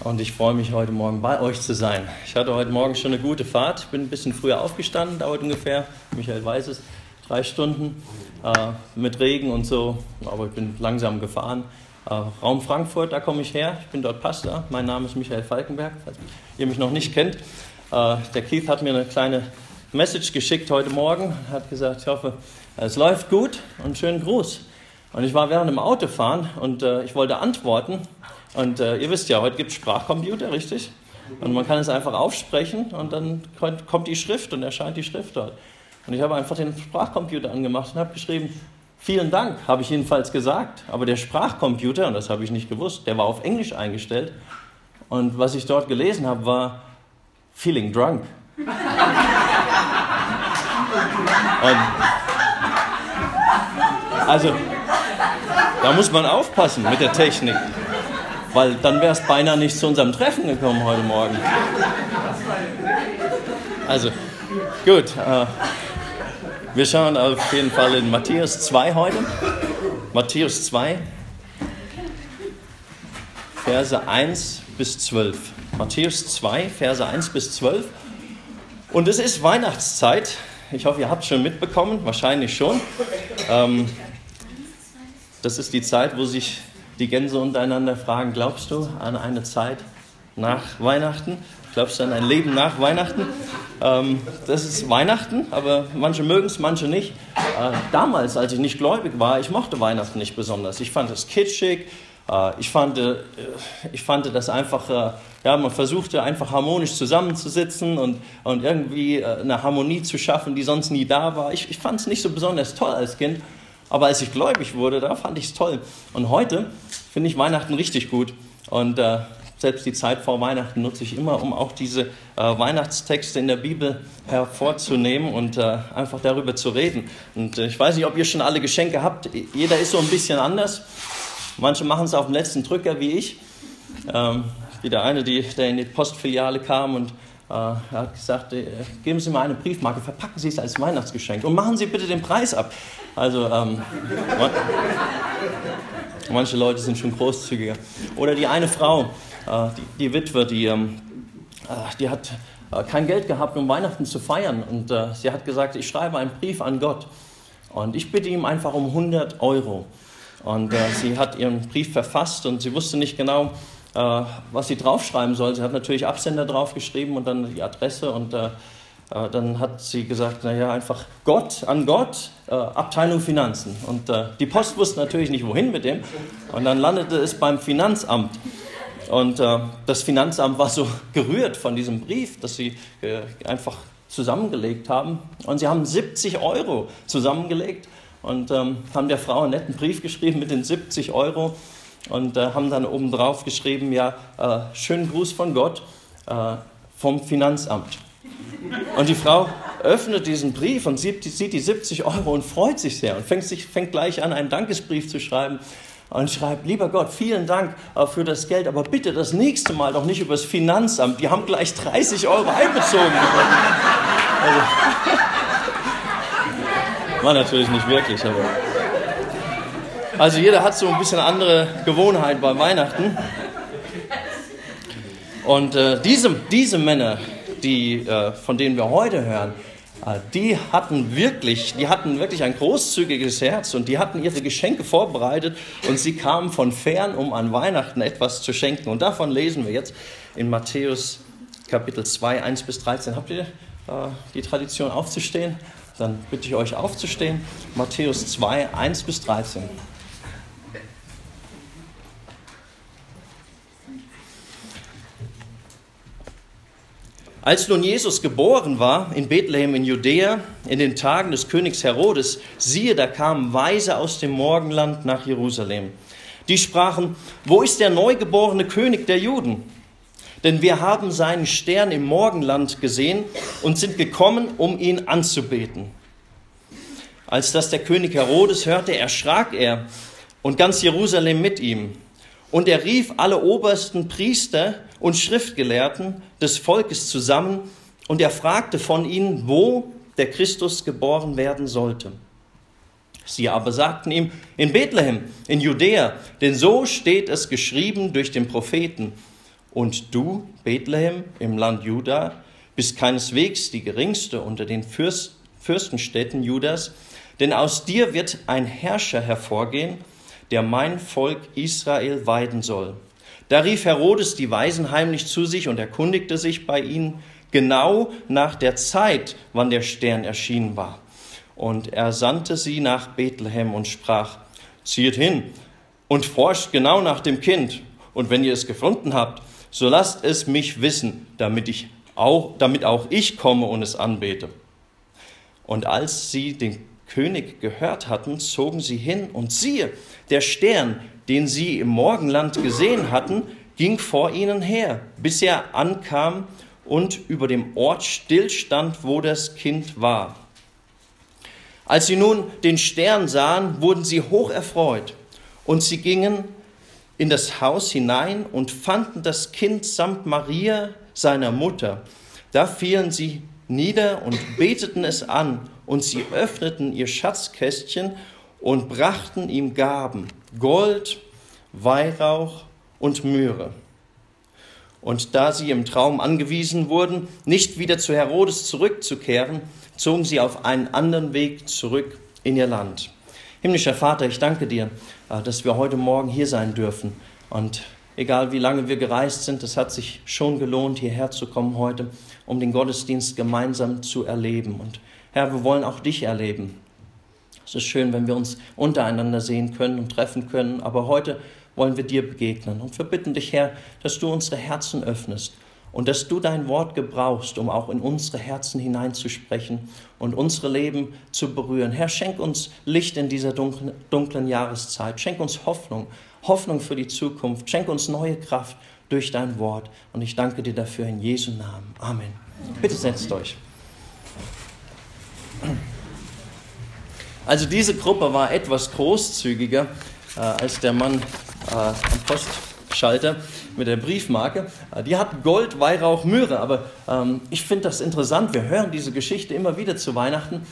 und ich freue mich heute Morgen bei euch zu sein. Ich hatte heute Morgen schon eine gute Fahrt, Ich bin ein bisschen früher aufgestanden, dauert ungefähr, Michael weiß es, drei Stunden äh, mit Regen und so, aber ich bin langsam gefahren. Äh, Raum Frankfurt, da komme ich her, ich bin dort Pastor, mein Name ist Michael Falkenberg, falls ihr mich noch nicht kennt. Äh, der Keith hat mir eine kleine Message geschickt heute Morgen, hat gesagt, ich hoffe, es läuft gut und schönen Gruß. Und ich war während dem Autofahren und äh, ich wollte antworten und äh, ihr wisst ja, heute gibt es Sprachcomputer, richtig? Und man kann es einfach aufsprechen und dann kommt die Schrift und erscheint die Schrift dort. Und ich habe einfach den Sprachcomputer angemacht und habe geschrieben, vielen Dank, habe ich jedenfalls gesagt. Aber der Sprachcomputer, und das habe ich nicht gewusst, der war auf Englisch eingestellt. Und was ich dort gelesen habe, war feeling drunk. Und also, da muss man aufpassen mit der Technik weil dann wäre es beinahe nicht zu unserem Treffen gekommen heute Morgen. Also, gut. Äh, wir schauen auf jeden Fall in Matthäus 2 heute. Matthäus 2, Verse 1 bis 12. Matthäus 2, Verse 1 bis 12. Und es ist Weihnachtszeit. Ich hoffe, ihr habt es schon mitbekommen, wahrscheinlich schon. Ähm, das ist die Zeit, wo sich die Gänse untereinander fragen, glaubst du an eine Zeit nach Weihnachten? Glaubst du an ein Leben nach Weihnachten? Ähm, das ist Weihnachten, aber manche mögen es, manche nicht. Äh, damals, als ich nicht gläubig war, ich mochte Weihnachten nicht besonders. Ich fand es kitschig. Äh, ich, fand, äh, ich fand das einfach, äh, ja, man versuchte einfach harmonisch zusammenzusitzen und, und irgendwie eine Harmonie zu schaffen, die sonst nie da war. Ich, ich fand es nicht so besonders toll als Kind. Aber als ich gläubig wurde, da fand ich es toll. Und heute finde ich Weihnachten richtig gut. Und äh, selbst die Zeit vor Weihnachten nutze ich immer, um auch diese äh, Weihnachtstexte in der Bibel hervorzunehmen und äh, einfach darüber zu reden. Und äh, ich weiß nicht, ob ihr schon alle Geschenke habt. Jeder ist so ein bisschen anders. Manche machen es auf dem letzten Drücker wie ich. Ähm, wie der eine, die, der in die Postfiliale kam und er hat gesagt, äh, geben Sie mir eine Briefmarke, verpacken Sie es als Weihnachtsgeschenk und machen Sie bitte den Preis ab. Also ähm, manche Leute sind schon großzügiger. Oder die eine Frau, äh, die, die, Witwe, die, ähm, äh, die hat äh, kein Geld gehabt, um Weihnachten zu feiern. Und äh, sie hat gesagt, ich schreibe einen Brief an Gott. Und ich bitte ihm einfach um 100 Euro. Und äh, sie hat ihren Brief verfasst und sie wusste nicht genau, was sie draufschreiben soll. Sie hat natürlich Absender draufgeschrieben und dann die Adresse und äh, dann hat sie gesagt, naja, einfach Gott, an Gott, äh, Abteilung Finanzen. Und äh, die Post wusste natürlich nicht, wohin mit dem. Und dann landete es beim Finanzamt. Und äh, das Finanzamt war so gerührt von diesem Brief, dass sie äh, einfach zusammengelegt haben. Und sie haben 70 Euro zusammengelegt und ähm, haben der Frau einen netten Brief geschrieben mit den 70 Euro und äh, haben dann obendrauf geschrieben, ja, schönen Gruß von Gott vom Finanzamt. Und die Frau öffnet diesen Brief und sieht, sieht die 70 Euro und freut sich sehr und fängt, sich, fängt gleich an, einen Dankesbrief zu schreiben und schreibt, lieber Gott, vielen Dank äh, für das Geld, aber bitte das nächste Mal doch nicht übers Finanzamt. Die haben gleich 30 Euro einbezogen. Also, war natürlich nicht wirklich, aber. Also jeder hat so ein bisschen andere Gewohnheit bei Weihnachten. Und äh, diese, diese Männer, die, äh, von denen wir heute hören, äh, die hatten wirklich, die hatten wirklich ein großzügiges Herz und die hatten ihre Geschenke vorbereitet und sie kamen von fern, um an Weihnachten etwas zu schenken. Und davon lesen wir jetzt in Matthäus Kapitel 2, 1 bis 13. Habt ihr äh, die Tradition aufzustehen? Dann bitte ich euch aufzustehen. Matthäus 2, 1 bis 13. Als nun Jesus geboren war in Bethlehem in Judäa in den Tagen des Königs Herodes, siehe, da kamen Weise aus dem Morgenland nach Jerusalem. Die sprachen, wo ist der neugeborene König der Juden? Denn wir haben seinen Stern im Morgenland gesehen und sind gekommen, um ihn anzubeten. Als das der König Herodes hörte, erschrak er und ganz Jerusalem mit ihm. Und er rief alle obersten Priester und Schriftgelehrten des Volkes zusammen und er fragte von ihnen, wo der Christus geboren werden sollte. Sie aber sagten ihm, in Bethlehem, in Judäa, denn so steht es geschrieben durch den Propheten. Und du, Bethlehem im Land Juda, bist keineswegs die geringste unter den Fürst, Fürstenstädten Judas, denn aus dir wird ein Herrscher hervorgehen, der mein Volk Israel weiden soll. Da rief Herodes die Weisen heimlich zu sich und erkundigte sich bei ihnen genau nach der Zeit, wann der Stern erschienen war. Und er sandte sie nach Bethlehem und sprach, zieht hin und forscht genau nach dem Kind. Und wenn ihr es gefunden habt, so lasst es mich wissen, damit, ich auch, damit auch ich komme und es anbete. Und als sie den König gehört hatten, zogen sie hin und siehe, der Stern, den sie im Morgenland gesehen hatten, ging vor ihnen her, bis er ankam und über dem Ort stillstand, wo das Kind war. Als sie nun den Stern sahen, wurden sie hoch erfreut und sie gingen in das Haus hinein und fanden das Kind samt Maria, seiner Mutter. Da fielen sie nieder und beteten es an und sie öffneten ihr Schatzkästchen und brachten ihm Gaben, Gold, Weihrauch und Myrrhe. Und da sie im Traum angewiesen wurden, nicht wieder zu Herodes zurückzukehren, zogen sie auf einen anderen Weg zurück in ihr Land. Himmlischer Vater, ich danke dir, äh, dass wir heute Morgen hier sein dürfen. Und egal wie lange wir gereist sind, es hat sich schon gelohnt, hierher zu kommen heute, um den Gottesdienst gemeinsam zu erleben. Und Herr, wir wollen auch dich erleben. Es ist schön, wenn wir uns untereinander sehen können und treffen können, aber heute wollen wir dir begegnen. Und wir bitten dich, Herr, dass du unsere Herzen öffnest und dass du dein Wort gebrauchst, um auch in unsere Herzen hineinzusprechen und unsere Leben zu berühren. Herr, schenk uns Licht in dieser dunklen, dunklen Jahreszeit. Schenk uns Hoffnung, Hoffnung für die Zukunft. Schenk uns neue Kraft durch dein Wort. Und ich danke dir dafür in Jesu Namen. Amen. Bitte setzt euch. Also diese Gruppe war etwas großzügiger äh, als der Mann äh, am Postschalter mit der Briefmarke. Äh, die hat Gold, Weihrauch, Myrrhe. Aber ähm, ich finde das interessant. Wir hören diese Geschichte immer wieder zu Weihnachten.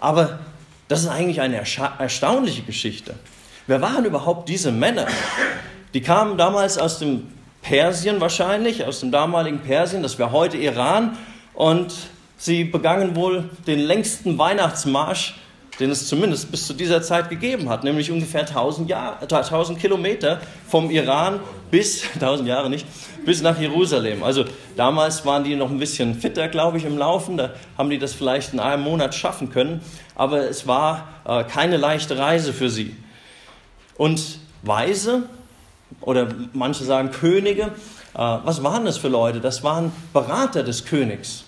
Aber das ist eigentlich eine erstaunliche Geschichte. Wer waren überhaupt diese Männer? Die kamen damals aus dem Persien wahrscheinlich, aus dem damaligen Persien, das wäre heute Iran. Und sie begangen wohl den längsten Weihnachtsmarsch den es zumindest bis zu dieser Zeit gegeben hat, nämlich ungefähr 1000, Jahr, 1000 Kilometer vom Iran bis, 1000 Jahre nicht, bis nach Jerusalem. Also damals waren die noch ein bisschen fitter, glaube ich, im Laufen, da haben die das vielleicht in einem Monat schaffen können, aber es war äh, keine leichte Reise für sie. Und Weise, oder manche sagen Könige, äh, was waren das für Leute? Das waren Berater des Königs.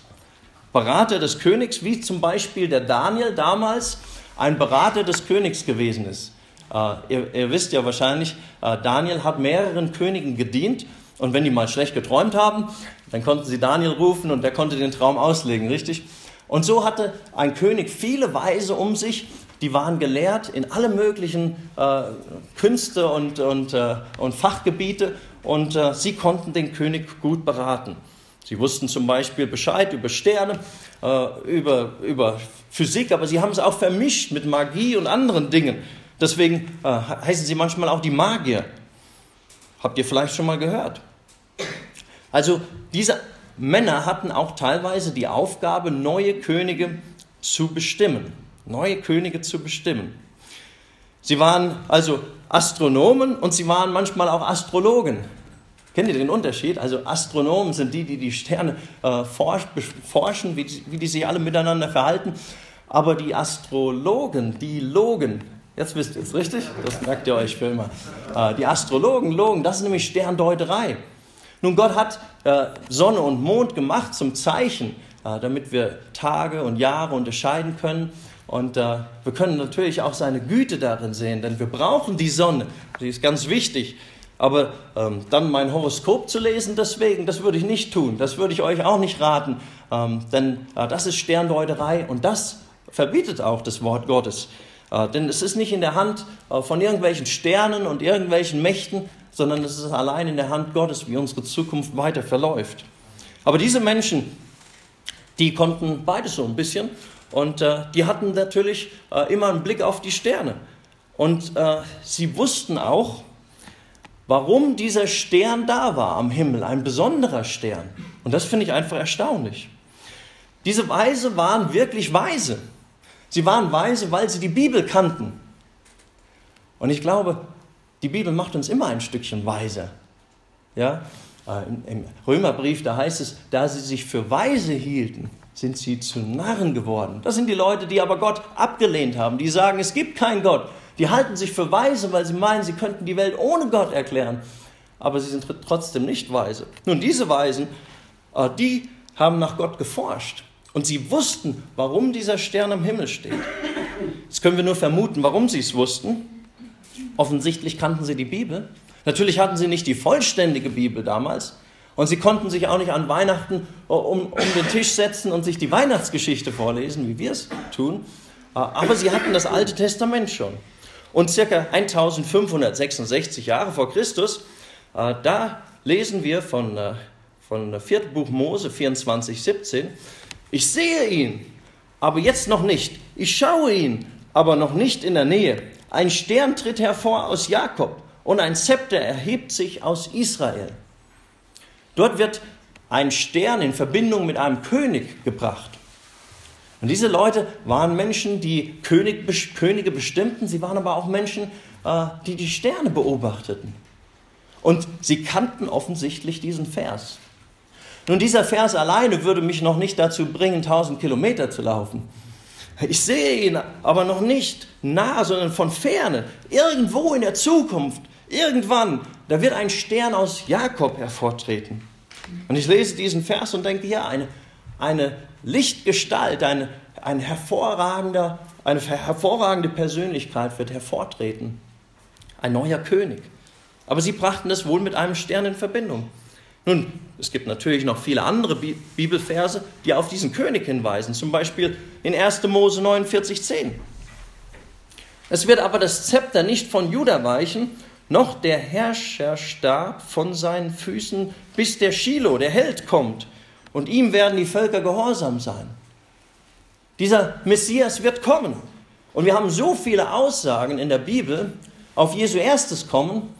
Berater des Königs, wie zum Beispiel der Daniel damals, ein Berater des Königs gewesen ist. Äh, ihr, ihr, wisst ja wahrscheinlich, äh, Daniel hat mehreren Königen gedient und wenn die mal schlecht geträumt haben, dann konnten sie Daniel rufen und der konnte den Traum auslegen, richtig? Und so hatte ein König viele Weise um sich, die waren gelehrt in alle möglichen äh, Künste und, und, äh, und Fachgebiete und äh, sie konnten den König gut beraten. Sie wussten zum Beispiel Bescheid über Sterne, äh, über, über Physik, aber sie haben es auch vermischt mit Magie und anderen Dingen. Deswegen äh, heißen sie manchmal auch die Magier. Habt ihr vielleicht schon mal gehört? Also diese Männer hatten auch teilweise die Aufgabe, neue Könige zu bestimmen. Neue Könige zu bestimmen. Sie waren also Astronomen und sie waren manchmal auch Astrologen. Kennt ihr den Unterschied? Also Astronomen sind die, die die Sterne äh, forschen, wie, wie die sich alle miteinander verhalten. Aber die Astrologen, die logen, jetzt wisst ihr es richtig, das merkt ihr euch für immer. Äh, die Astrologen logen, das ist nämlich Sterndeuterei. Nun, Gott hat äh, Sonne und Mond gemacht zum Zeichen, äh, damit wir Tage und Jahre unterscheiden können. Und äh, wir können natürlich auch seine Güte darin sehen, denn wir brauchen die Sonne, die ist ganz wichtig. Aber ähm, dann mein Horoskop zu lesen, deswegen, das würde ich nicht tun. Das würde ich euch auch nicht raten, ähm, denn äh, das ist Sterndeuterei und das verbietet auch das Wort Gottes. Äh, denn es ist nicht in der Hand äh, von irgendwelchen Sternen und irgendwelchen Mächten, sondern es ist allein in der Hand Gottes, wie unsere Zukunft weiter verläuft. Aber diese Menschen, die konnten beides so ein bisschen und äh, die hatten natürlich äh, immer einen Blick auf die Sterne. Und äh, sie wussten auch, warum dieser Stern da war am Himmel, ein besonderer Stern. Und das finde ich einfach erstaunlich. Diese Weise waren wirklich weise. Sie waren weise, weil sie die Bibel kannten. Und ich glaube, die Bibel macht uns immer ein Stückchen weiser. Ja? Äh, Im Römerbrief, da heißt es, da sie sich für weise hielten, sind sie zu Narren geworden. Das sind die Leute, die aber Gott abgelehnt haben, die sagen, es gibt keinen Gott. Die halten sich für weise, weil sie meinen, sie könnten die Welt ohne Gott erklären. Aber sie sind trotzdem nicht weise. Nun, diese Weisen, äh, die haben nach Gott geforscht. Und sie wussten, warum dieser Stern am Himmel steht. Jetzt können wir nur vermuten, warum sie es wussten. Offensichtlich kannten sie die Bibel. Natürlich hatten sie nicht die vollständige Bibel damals. Und sie konnten sich auch nicht an Weihnachten äh, um, um den Tisch setzen und sich die Weihnachtsgeschichte vorlesen, wie wir es tun. Äh, aber sie hatten das Alte Testament schon. Und circa 1566 Jahre vor Christus, äh, da lesen wir von, von 4. Buch Mose 24, 17, ich sehe ihn, aber jetzt noch nicht. Ich schaue ihn, aber noch nicht in der Nähe. Ein Stern tritt hervor aus Jakob und ein Zepter erhebt sich aus Israel. Dort wird ein Stern in Verbindung mit einem König gebracht. Und diese Leute waren Menschen, die König, Könige bestimmten, sie waren aber auch Menschen, äh, die die Sterne beobachteten. Und sie kannten offensichtlich diesen Vers. Nun, dieser Vers alleine würde mich noch nicht dazu bringen, 1000 Kilometer zu laufen. Ich sehe ihn aber noch nicht nah, sondern von ferne, irgendwo in der Zukunft, irgendwann, da wird ein Stern aus Jakob hervortreten. Und ich lese diesen Vers und denke, ja, eine, eine Lichtgestalt, eine, ein hervorragender, eine hervorragende Persönlichkeit wird hervortreten. Ein neuer König. Aber sie brachten das wohl mit einem Stern in Verbindung. Nun, es gibt natürlich noch viele andere Bibelverse, die auf diesen König hinweisen, zum Beispiel in 1. Mose 49,10. Es wird aber das Zepter nicht von Juda weichen, noch der Herrscherstab von seinen Füßen, bis der Shiloh, der Held, kommt, und ihm werden die Völker gehorsam sein. Dieser Messias wird kommen. Und wir haben so viele Aussagen in der Bibel auf Jesu erstes Kommen,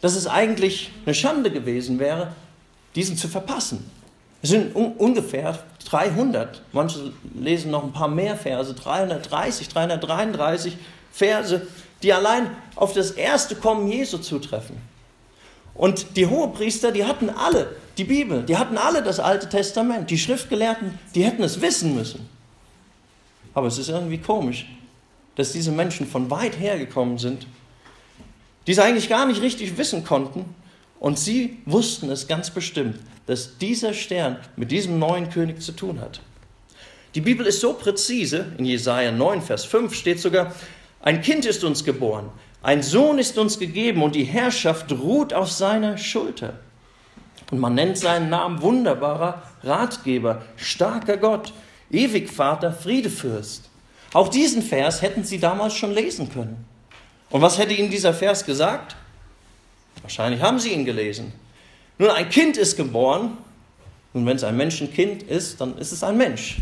dass es eigentlich eine Schande gewesen wäre, diesen zu verpassen. Es sind un ungefähr 300, manche lesen noch ein paar mehr Verse, 330, 333 Verse, die allein auf das erste Kommen Jesu zutreffen. Und die Hohepriester, die hatten alle die Bibel, die hatten alle das Alte Testament. Die Schriftgelehrten, die hätten es wissen müssen. Aber es ist irgendwie komisch, dass diese Menschen von weit her gekommen sind die es eigentlich gar nicht richtig wissen konnten. Und sie wussten es ganz bestimmt, dass dieser Stern mit diesem neuen König zu tun hat. Die Bibel ist so präzise, in Jesaja 9, Vers 5 steht sogar: Ein Kind ist uns geboren, ein Sohn ist uns gegeben und die Herrschaft ruht auf seiner Schulter. Und man nennt seinen Namen wunderbarer Ratgeber, starker Gott, Ewigvater, Friedefürst. Auch diesen Vers hätten sie damals schon lesen können. Und was hätte ihnen dieser Vers gesagt? Wahrscheinlich haben sie ihn gelesen. Nun, ein Kind ist geboren. Und wenn es ein Menschenkind ist, dann ist es ein Mensch.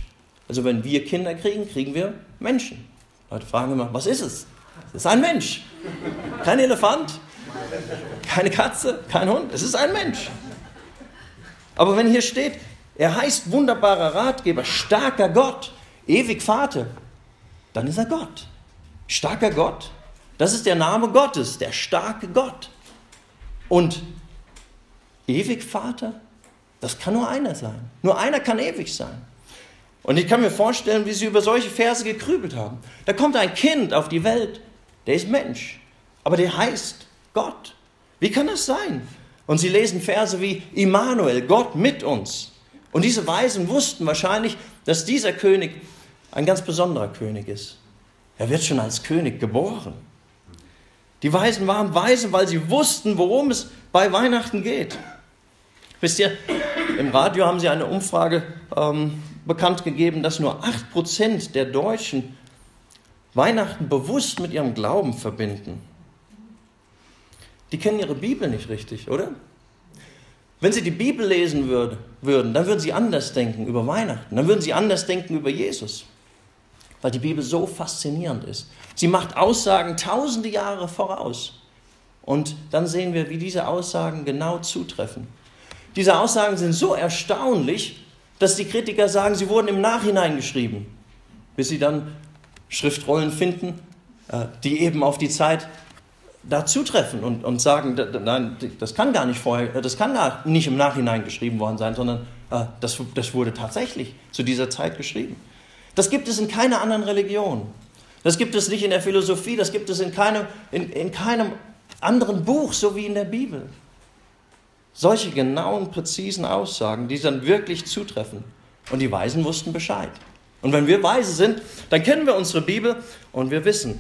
Also wenn wir Kinder kriegen, kriegen wir Menschen. Leute fragen immer, was ist es? Es ist ein Mensch. Kein Elefant, keine Katze, kein Hund. Es ist ein Mensch. Aber wenn hier steht, er heißt wunderbarer Ratgeber, starker Gott, ewig Vater, dann ist er Gott. Starker Gott, das ist der Name Gottes, der starke Gott. Und ewig Vater, das kann nur einer sein. Nur einer kann ewig sein. Und ich kann mir vorstellen, wie sie über solche Verse gekrübelt haben. Da kommt ein Kind auf die Welt, der ist Mensch, aber der heißt Gott. Wie kann das sein? Und sie lesen Verse wie Immanuel, Gott mit uns. Und diese Weisen wussten wahrscheinlich, dass dieser König ein ganz besonderer König ist. Er wird schon als König geboren. Die Weisen waren weise, weil sie wussten, worum es bei Weihnachten geht. Wisst ihr, im Radio haben sie eine Umfrage ähm, bekannt gegeben, dass nur 8% der Deutschen Weihnachten bewusst mit ihrem Glauben verbinden. Die kennen ihre Bibel nicht richtig, oder? Wenn sie die Bibel lesen würde, würden, dann würden sie anders denken über Weihnachten, dann würden sie anders denken über Jesus weil die Bibel so faszinierend ist. Sie macht Aussagen tausende Jahre voraus. Und dann sehen wir, wie diese Aussagen genau zutreffen. Diese Aussagen sind so erstaunlich, dass die Kritiker sagen, sie wurden im Nachhinein geschrieben, bis sie dann Schriftrollen finden, äh, die eben auf die Zeit da zutreffen und, und sagen, nein, das kann gar nicht vorher, das kann gar nicht im Nachhinein geschrieben worden sein, sondern äh, das, das wurde tatsächlich zu dieser Zeit geschrieben. Das gibt es in keiner anderen Religion. Das gibt es nicht in der Philosophie, das gibt es in keinem, in, in keinem anderen Buch, so wie in der Bibel. Solche genauen, präzisen Aussagen, die dann wirklich zutreffen. Und die Weisen wussten Bescheid. Und wenn wir Weise sind, dann kennen wir unsere Bibel und wir wissen,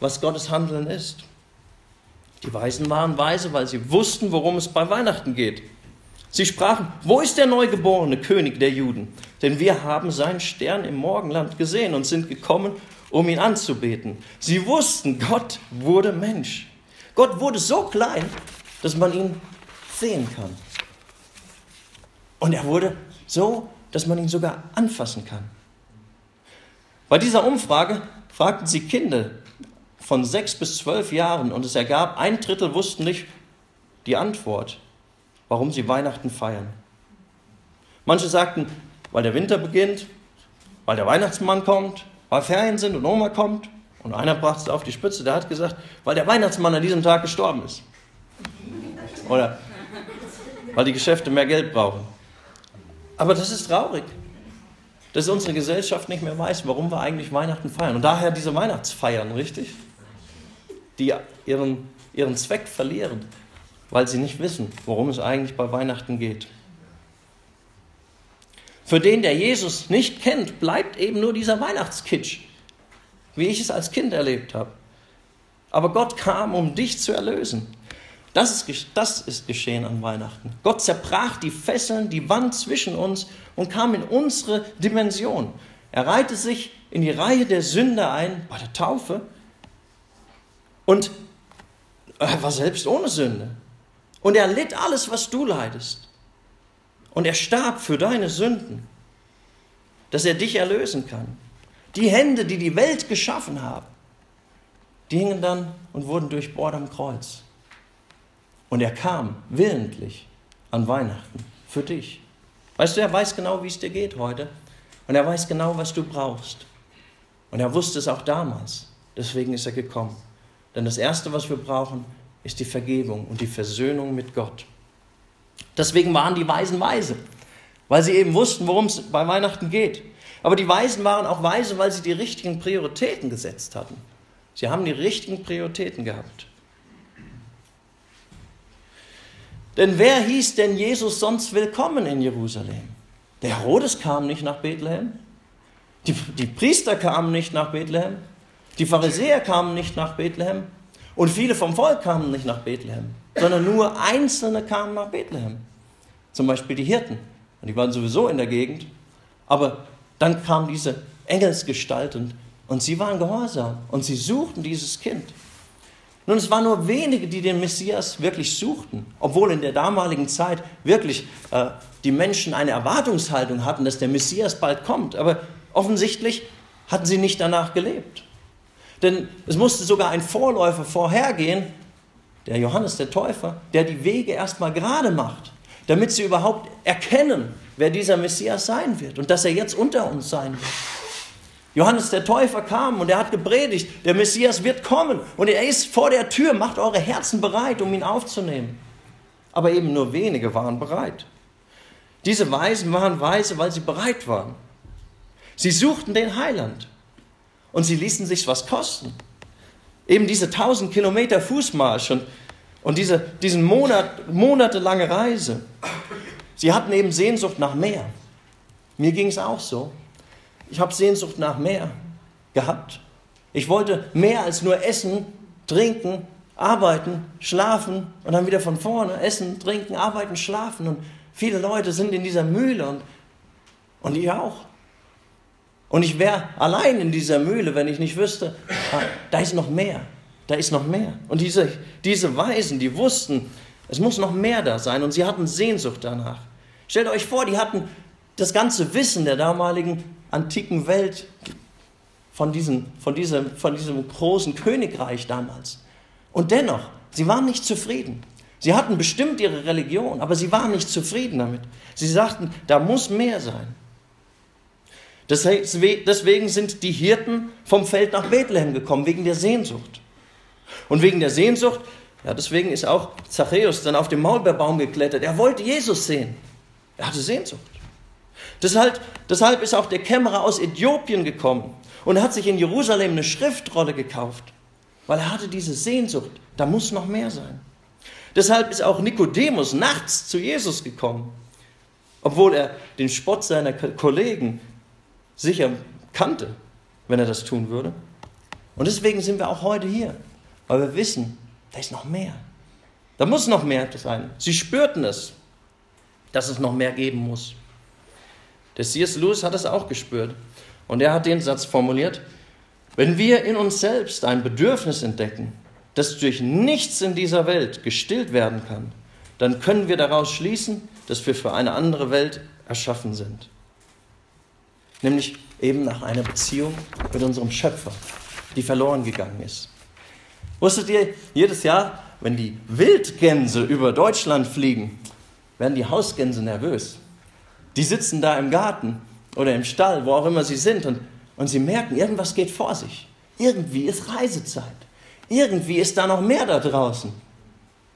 was Gottes Handeln ist. Die Weisen waren weise, weil sie wussten, worum es bei Weihnachten geht. Sie sprachen, wo ist der neugeborene König der Juden? Denn wir haben seinen Stern im Morgenland gesehen und sind gekommen, um ihn anzubeten. Sie wussten, Gott wurde Mensch. Gott wurde so klein, dass man ihn sehen kann. Und er wurde so, dass man ihn sogar anfassen kann. Bei dieser Umfrage fragten sie Kinder von sechs bis zwölf Jahren und es ergab, ein Drittel wussten nicht die Antwort, warum sie Weihnachten feiern. Manche sagten, weil der Winter beginnt, weil der Weihnachtsmann kommt, weil Ferien sind und Oma kommt. Und einer brachte es auf die Spitze, der hat gesagt, weil der Weihnachtsmann an diesem Tag gestorben ist. Oder weil die Geschäfte mehr Geld brauchen. Aber das ist traurig, dass unsere Gesellschaft nicht mehr weiß, warum wir eigentlich Weihnachten feiern. Und daher diese Weihnachtsfeiern, richtig? Die ihren, ihren Zweck verlieren, weil sie nicht wissen, worum es eigentlich bei Weihnachten geht. Für den, der Jesus nicht kennt, bleibt eben nur dieser Weihnachtskitsch, wie ich es als Kind erlebt habe. Aber Gott kam, um dich zu erlösen. Das ist, das ist geschehen an Weihnachten. Gott zerbrach die Fesseln, die Wand zwischen uns und kam in unsere Dimension. Er reihte sich in die Reihe der Sünder ein bei der Taufe und er war selbst ohne Sünde. Und er litt alles, was du leidest. Und er starb für deine Sünden, dass er dich erlösen kann. Die Hände, die die Welt geschaffen haben, die hingen dann und wurden durchbohrt am Kreuz. Und er kam willentlich an Weihnachten für dich. Weißt du, er weiß genau, wie es dir geht heute. Und er weiß genau, was du brauchst. Und er wusste es auch damals. Deswegen ist er gekommen. Denn das Erste, was wir brauchen, ist die Vergebung und die Versöhnung mit Gott. Deswegen waren die Weisen weise, weil sie eben wussten, worum es bei Weihnachten geht. Aber die Weisen waren auch weise, weil sie die richtigen Prioritäten gesetzt hatten. Sie haben die richtigen Prioritäten gehabt. Denn wer hieß denn Jesus sonst willkommen in Jerusalem? Der Herodes kam nicht nach Bethlehem. Die, die Priester kamen nicht nach Bethlehem. Die Pharisäer kamen nicht nach Bethlehem. Und viele vom Volk kamen nicht nach Bethlehem, sondern nur Einzelne kamen nach Bethlehem. Zum Beispiel die Hirten. Und die waren sowieso in der Gegend. Aber dann kam diese Engelsgestalt und, und sie waren gehorsam und sie suchten dieses Kind. Nun, es waren nur wenige, die den Messias wirklich suchten, obwohl in der damaligen Zeit wirklich äh, die Menschen eine Erwartungshaltung hatten, dass der Messias bald kommt. Aber offensichtlich hatten sie nicht danach gelebt. Denn es musste sogar ein Vorläufer vorhergehen, der Johannes der Täufer, der die Wege erstmal gerade macht, damit sie überhaupt erkennen, wer dieser Messias sein wird und dass er jetzt unter uns sein wird. Johannes der Täufer kam und er hat gepredigt, der Messias wird kommen und er ist vor der Tür, macht eure Herzen bereit, um ihn aufzunehmen. Aber eben nur wenige waren bereit. Diese Weisen waren weise, weil sie bereit waren. Sie suchten den Heiland und sie ließen sich was kosten. Eben diese 1000 Kilometer Fußmarsch und, und diese diesen Monat, monatelange Reise. Sie hatten eben Sehnsucht nach mehr. Mir ging es auch so. Ich habe Sehnsucht nach mehr gehabt. Ich wollte mehr als nur essen, trinken, arbeiten, schlafen und dann wieder von vorne essen, trinken, arbeiten, schlafen. Und viele Leute sind in dieser Mühle und, und ich auch. Und ich wäre allein in dieser Mühle, wenn ich nicht wüsste, ah, da ist noch mehr, da ist noch mehr. Und diese, diese Weisen, die wussten, es muss noch mehr da sein und sie hatten Sehnsucht danach. Stellt euch vor, die hatten das ganze Wissen der damaligen antiken Welt, von diesem, von, diesem, von diesem großen Königreich damals. Und dennoch Sie waren nicht zufrieden. Sie hatten bestimmt ihre Religion, aber sie waren nicht zufrieden damit. Sie sagten, da muss mehr sein. Deswegen sind die Hirten vom Feld nach Bethlehem gekommen, wegen der Sehnsucht. Und wegen der Sehnsucht, ja, deswegen ist auch Zachäus dann auf den Maulbeerbaum geklettert. Er wollte Jesus sehen. Er hatte Sehnsucht. Deshalb, deshalb ist auch der Kämmerer aus Äthiopien gekommen und hat sich in Jerusalem eine Schriftrolle gekauft, weil er hatte diese Sehnsucht. Da muss noch mehr sein. Deshalb ist auch Nikodemus nachts zu Jesus gekommen, obwohl er den Spott seiner Kollegen sicher kannte, wenn er das tun würde. Und deswegen sind wir auch heute hier, weil wir wissen, da ist noch mehr. Da muss noch mehr sein. Sie spürten es, dass es noch mehr geben muss. Der C.S. Lewis hat es auch gespürt. Und er hat den Satz formuliert, wenn wir in uns selbst ein Bedürfnis entdecken, das durch nichts in dieser Welt gestillt werden kann, dann können wir daraus schließen, dass wir für eine andere Welt erschaffen sind. Nämlich eben nach einer Beziehung mit unserem Schöpfer, die verloren gegangen ist. Wusstet ihr, jedes Jahr, wenn die Wildgänse über Deutschland fliegen, werden die Hausgänse nervös. Die sitzen da im Garten oder im Stall, wo auch immer sie sind, und, und sie merken, irgendwas geht vor sich. Irgendwie ist Reisezeit. Irgendwie ist da noch mehr da draußen.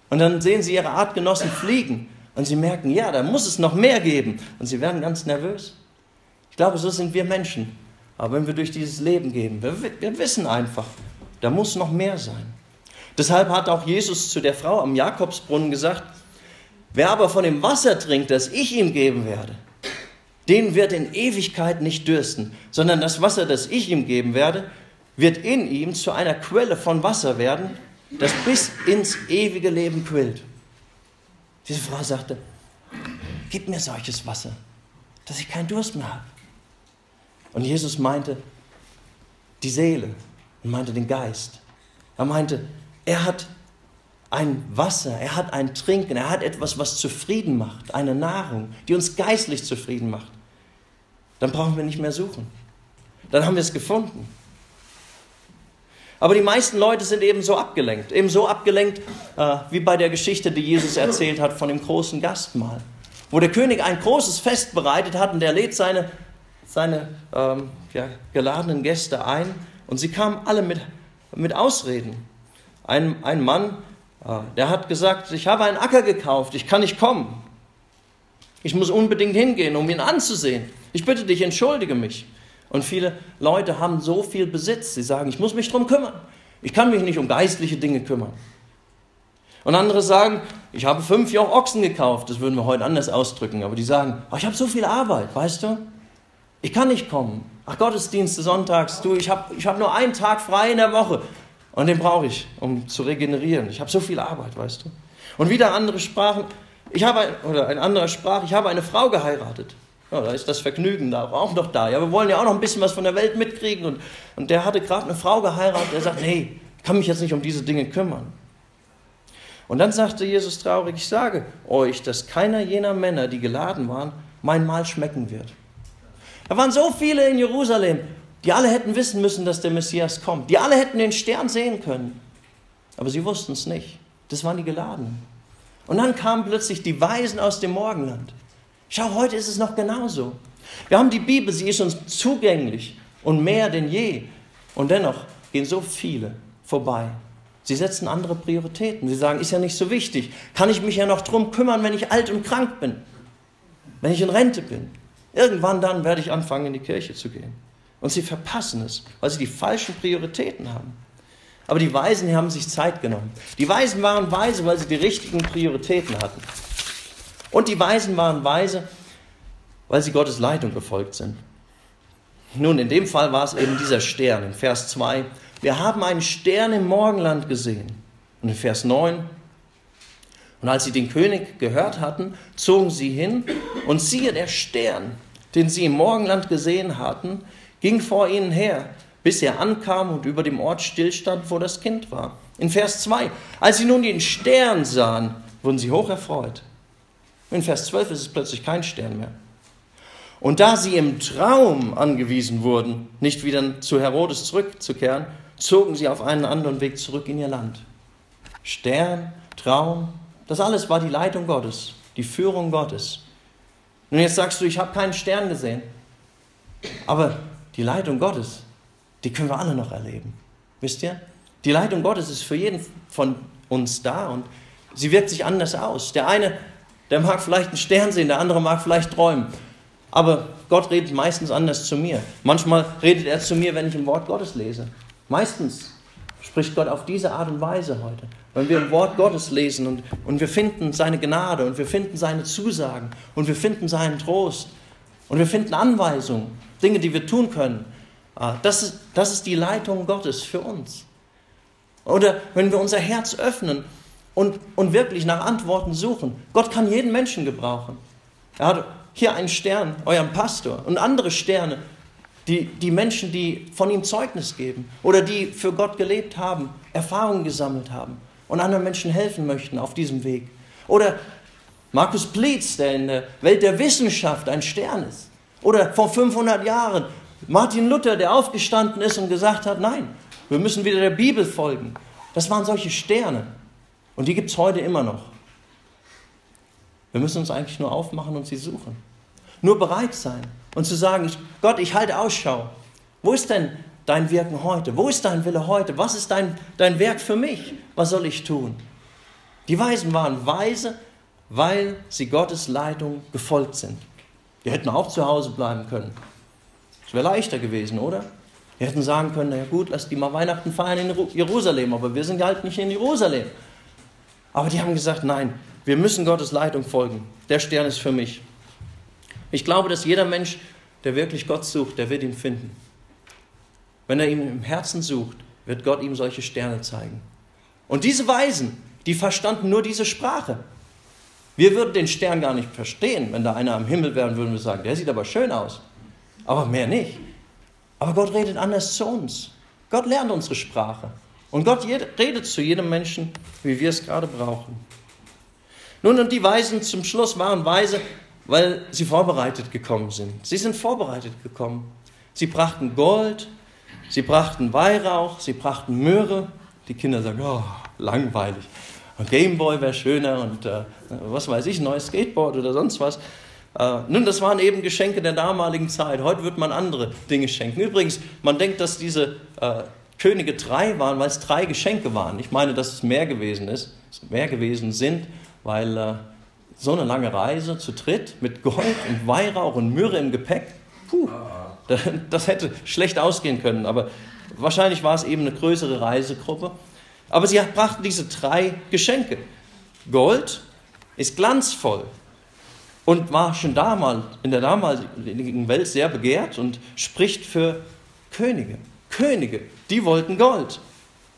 Und dann sehen sie ihre Artgenossen fliegen und sie merken, ja, da muss es noch mehr geben. Und sie werden ganz nervös. Ich glaube, so sind wir Menschen. Aber wenn wir durch dieses Leben gehen, wir, wir wissen einfach, da muss noch mehr sein. Deshalb hat auch Jesus zu der Frau am Jakobsbrunnen gesagt, wer aber von dem Wasser trinkt, das ich ihm geben werde, den wird in Ewigkeit nicht dürsten, sondern das Wasser, das ich ihm geben werde, wird in ihm zu einer Quelle von Wasser werden, das bis ins ewige Leben quillt. Diese Frau sagte, gib mir solches Wasser, dass ich keinen Durst mehr habe. Und Jesus meinte die Seele und meinte den Geist. Er meinte, er hat ein Wasser, er hat ein Trinken, er hat etwas, was zufrieden macht, eine Nahrung, die uns geistlich zufrieden macht. Dann brauchen wir nicht mehr suchen. Dann haben wir es gefunden. Aber die meisten Leute sind eben so abgelenkt, eben so abgelenkt äh, wie bei der Geschichte, die Jesus erzählt hat von dem großen Gastmahl, wo der König ein großes Fest bereitet hat und er lädt seine, seine ähm, ja, geladenen Gäste ein und sie kamen alle mit, mit Ausreden. Ein, ein Mann, äh, der hat gesagt, ich habe einen Acker gekauft, ich kann nicht kommen. Ich muss unbedingt hingehen, um ihn anzusehen. Ich bitte dich, entschuldige mich. Und viele Leute haben so viel Besitz, sie sagen, ich muss mich darum kümmern. Ich kann mich nicht um geistliche Dinge kümmern. Und andere sagen, ich habe fünf Joch Ochsen gekauft, das würden wir heute anders ausdrücken, aber die sagen, oh, ich habe so viel Arbeit, weißt du? Ich kann nicht kommen. Ach, Gottesdienste sonntags, du, ich habe ich hab nur einen Tag frei in der Woche und den brauche ich, um zu regenerieren. Ich habe so viel Arbeit, weißt du? Und wieder andere sprachen, ich habe, oder ein anderer sprach, ich habe eine Frau geheiratet. Ja, da ist das Vergnügen da, auch noch da. Ja, wir wollen ja auch noch ein bisschen was von der Welt mitkriegen. Und, und der hatte gerade eine Frau geheiratet, der sagt, nee, ich kann mich jetzt nicht um diese Dinge kümmern. Und dann sagte Jesus traurig, ich sage euch, dass keiner jener Männer, die geladen waren, mein Mahl schmecken wird. Da waren so viele in Jerusalem, die alle hätten wissen müssen, dass der Messias kommt. Die alle hätten den Stern sehen können. Aber sie wussten es nicht. Das waren die Geladenen. Und dann kamen plötzlich die Weisen aus dem Morgenland. Schau, heute ist es noch genauso. Wir haben die Bibel, sie ist uns zugänglich und mehr denn je. Und dennoch gehen so viele vorbei. Sie setzen andere Prioritäten. Sie sagen, ist ja nicht so wichtig. Kann ich mich ja noch drum kümmern, wenn ich alt und krank bin? Wenn ich in Rente bin? Irgendwann dann werde ich anfangen, in die Kirche zu gehen. Und sie verpassen es, weil sie die falschen Prioritäten haben. Aber die Weisen haben sich Zeit genommen. Die Weisen waren weise, weil sie die richtigen Prioritäten hatten. Und die Weisen waren weise, weil sie Gottes Leitung gefolgt sind. Nun, in dem Fall war es eben dieser Stern in Vers 2. Wir haben einen Stern im Morgenland gesehen. Und in Vers 9. Und als sie den König gehört hatten, zogen sie hin und siehe, der Stern, den sie im Morgenland gesehen hatten, ging vor ihnen her, bis er ankam und über dem Ort stillstand, wo das Kind war. In Vers 2. Als sie nun den Stern sahen, wurden sie hoch erfreut. In Vers 12 ist es plötzlich kein Stern mehr. Und da sie im Traum angewiesen wurden, nicht wieder zu Herodes zurückzukehren, zogen sie auf einen anderen Weg zurück in ihr Land. Stern, Traum, das alles war die Leitung Gottes, die Führung Gottes. Und jetzt sagst du, ich habe keinen Stern gesehen. Aber die Leitung Gottes, die können wir alle noch erleben. Wisst ihr? Die Leitung Gottes ist für jeden von uns da und sie wirkt sich anders aus. Der eine, der mag vielleicht einen Stern sehen, der andere mag vielleicht träumen. Aber Gott redet meistens anders zu mir. Manchmal redet er zu mir, wenn ich im Wort Gottes lese. Meistens spricht Gott auf diese Art und Weise heute. Wenn wir im Wort Gottes lesen und, und wir finden seine Gnade und wir finden seine Zusagen und wir finden seinen Trost und wir finden Anweisungen, Dinge, die wir tun können. Ah, das ist, das ist die Leitung Gottes für uns. Oder wenn wir unser Herz öffnen und, und wirklich nach Antworten suchen. Gott kann jeden Menschen gebrauchen. Er hat hier einen Stern, euren Pastor, und andere Sterne, die, die Menschen, die von ihm Zeugnis geben oder die für Gott gelebt haben, Erfahrungen gesammelt haben und anderen Menschen helfen möchten auf diesem Weg. Oder Markus Blitz, der in der Welt der Wissenschaft ein Stern ist. Oder vor 500 Jahren Martin Luther, der aufgestanden ist und gesagt hat, nein, wir müssen wieder der Bibel folgen. Das waren solche Sterne. Und die gibt es heute immer noch. Wir müssen uns eigentlich nur aufmachen und sie suchen. Nur bereit sein und zu sagen, Gott, ich halte Ausschau. Wo ist denn dein Wirken heute? Wo ist dein Wille heute? Was ist dein, dein Werk für mich? Was soll ich tun? Die Weisen waren weise, weil sie Gottes Leitung gefolgt sind. Die hätten auch zu Hause bleiben können. Es wäre leichter gewesen, oder? Wir hätten sagen können, na ja gut, lass die mal Weihnachten feiern in Jerusalem, aber wir sind halt nicht in Jerusalem. Aber die haben gesagt, nein, wir müssen Gottes Leitung folgen. Der Stern ist für mich. Ich glaube, dass jeder Mensch, der wirklich Gott sucht, der wird ihn finden. Wenn er ihn im Herzen sucht, wird Gott ihm solche Sterne zeigen. Und diese Weisen, die verstanden nur diese Sprache. Wir würden den Stern gar nicht verstehen. Wenn da einer am Himmel wäre, würden wir sagen, der sieht aber schön aus. Aber mehr nicht. Aber Gott redet anders zu uns. Gott lernt unsere Sprache. Und Gott redet zu jedem Menschen, wie wir es gerade brauchen. Nun, und die Weisen zum Schluss waren weise, weil sie vorbereitet gekommen sind. Sie sind vorbereitet gekommen. Sie brachten Gold, sie brachten Weihrauch, sie brachten Möhre. Die Kinder sagen, oh, langweilig. Gameboy wäre schöner und äh, was weiß ich, neues Skateboard oder sonst was. Äh, nun, das waren eben Geschenke der damaligen Zeit. Heute wird man andere Dinge schenken. Übrigens, man denkt, dass diese äh, Könige drei waren, weil es drei Geschenke waren. Ich meine, dass es mehr gewesen ist, mehr gewesen sind, weil äh, so eine lange Reise zu dritt mit Gold und Weihrauch und Myrrhe im Gepäck, puh, das hätte schlecht ausgehen können. Aber wahrscheinlich war es eben eine größere Reisegruppe. Aber sie brachten diese drei Geschenke. Gold ist glanzvoll, und war schon damals in der damaligen Welt sehr begehrt und spricht für Könige. Könige, die wollten Gold.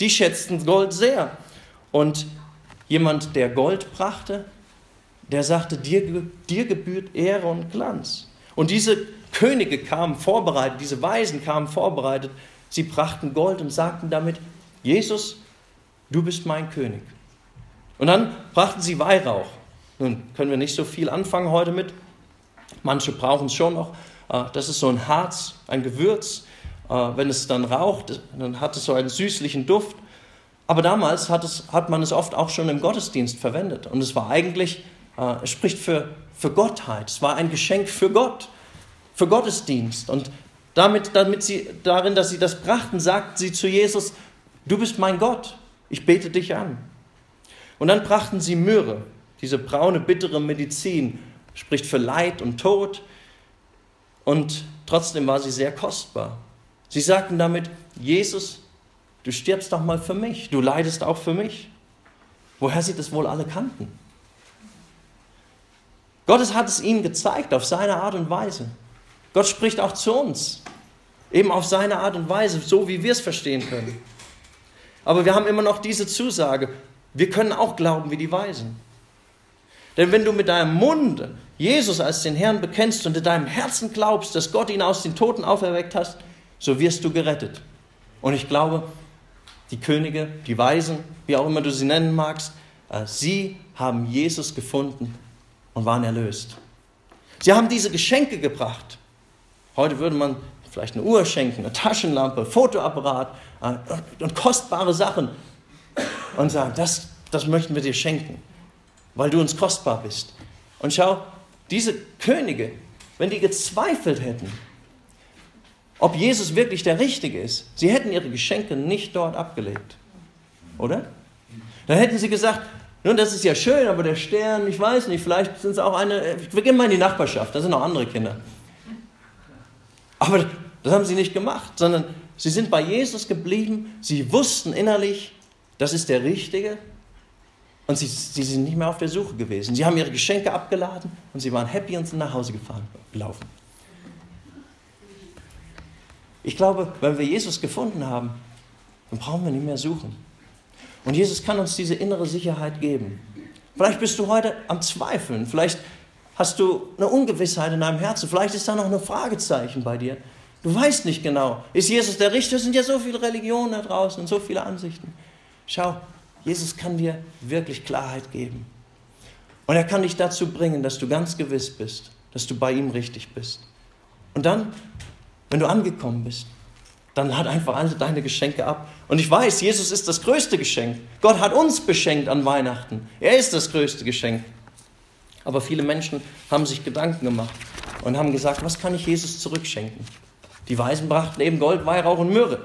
Die schätzten Gold sehr. Und jemand, der Gold brachte, der sagte, dir, dir gebührt Ehre und Glanz. Und diese Könige kamen vorbereitet, diese Weisen kamen vorbereitet. Sie brachten Gold und sagten damit, Jesus, du bist mein König. Und dann brachten sie Weihrauch. Nun können wir nicht so viel anfangen heute mit. Manche brauchen es schon noch. Äh, das ist so ein Harz, ein Gewürz. Äh, wenn es dann raucht, dann hat es so einen süßlichen Duft. Aber damals hat, es, hat man es oft auch schon im Gottesdienst verwendet. Und es war eigentlich, äh, es spricht für, für Gottheit. Es war ein Geschenk für Gott, für Gottesdienst. Und damit, damit sie, darin, dass sie das brachten, sagten sie zu Jesus, du bist mein Gott, ich bete dich an. Und dann brachten sie Myrrhe. Diese braune, bittere Medizin spricht für Leid und Tod. Und trotzdem war sie sehr kostbar. Sie sagten damit, Jesus, du stirbst doch mal für mich, du leidest auch für mich. Woher sie das wohl alle kannten? Gott hat es ihnen gezeigt auf seine Art und Weise. Gott spricht auch zu uns, eben auf seine Art und Weise, so wie wir es verstehen können. Aber wir haben immer noch diese Zusage, wir können auch glauben wie die Weisen. Denn wenn du mit deinem Munde Jesus als den Herrn bekennst und in deinem Herzen glaubst, dass Gott ihn aus den Toten auferweckt hat, so wirst du gerettet. Und ich glaube, die Könige, die Weisen, wie auch immer du sie nennen magst, äh, sie haben Jesus gefunden und waren erlöst. Sie haben diese Geschenke gebracht. Heute würde man vielleicht eine Uhr schenken, eine Taschenlampe, Fotoapparat äh, und kostbare Sachen und sagen, das, das möchten wir dir schenken, weil du uns kostbar bist. Und schau, diese Könige, wenn die gezweifelt hätten, ob Jesus wirklich der Richtige ist, sie hätten ihre Geschenke nicht dort abgelegt. Oder? Dann hätten sie gesagt, nun, das ist ja schön, aber der Stern, ich weiß nicht, vielleicht sind es auch eine, wir gehen mal in die Nachbarschaft, da sind noch andere Kinder. Aber das haben sie nicht gemacht, sondern sie sind bei Jesus geblieben, sie wussten innerlich, das ist der Richtige und sie, sie sind nicht mehr auf der Suche gewesen. Sie haben ihre Geschenke abgeladen und sie waren happy und sind nach Hause gefahren, gelaufen. Ich glaube, wenn wir Jesus gefunden haben, dann brauchen wir nicht mehr suchen. Und Jesus kann uns diese innere Sicherheit geben. Vielleicht bist du heute am Zweifeln, vielleicht hast du eine Ungewissheit in deinem Herzen, vielleicht ist da noch ein Fragezeichen bei dir. Du weißt nicht genau, ist Jesus der Richtige? Es sind ja so viele Religionen da draußen und so viele Ansichten. Schau, Jesus kann dir wirklich Klarheit geben. Und er kann dich dazu bringen, dass du ganz gewiss bist, dass du bei ihm richtig bist. Und dann, wenn du angekommen bist, dann hat einfach alle deine Geschenke ab. Und ich weiß, Jesus ist das größte Geschenk. Gott hat uns beschenkt an Weihnachten. Er ist das größte Geschenk. Aber viele Menschen haben sich Gedanken gemacht und haben gesagt, was kann ich Jesus zurückschenken? Die Weisen brachten eben Gold, Weihrauch und Myrrhe.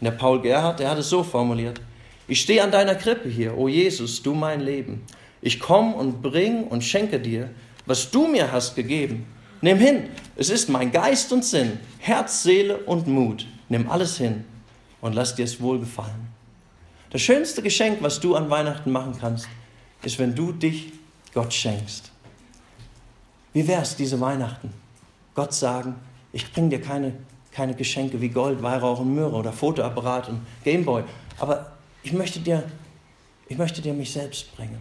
Und der Paul Gerhard, der hat es so formuliert. Ich stehe an deiner Krippe hier, o Jesus, du mein Leben. Ich komme und bring und schenke dir, was du mir hast gegeben. Nimm hin, es ist mein Geist und Sinn, Herz, Seele und Mut. Nimm alles hin und lass dir es wohlgefallen. Das schönste Geschenk, was du an Weihnachten machen kannst, ist, wenn du dich Gott schenkst. Wie wäre es diese Weihnachten? Gott sagen, ich bringe dir keine, keine Geschenke wie Gold, Weihrauch und Myrrhe oder Fotoapparat und Gameboy, aber ich möchte dir, ich möchte dir mich selbst bringen.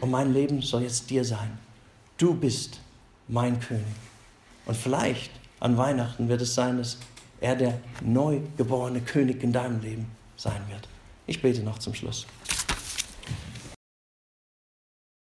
Und mein Leben soll jetzt dir sein. Du bist mein König. Und vielleicht an Weihnachten wird es sein, dass er der neugeborene König in deinem Leben sein wird. Ich bete noch zum Schluss.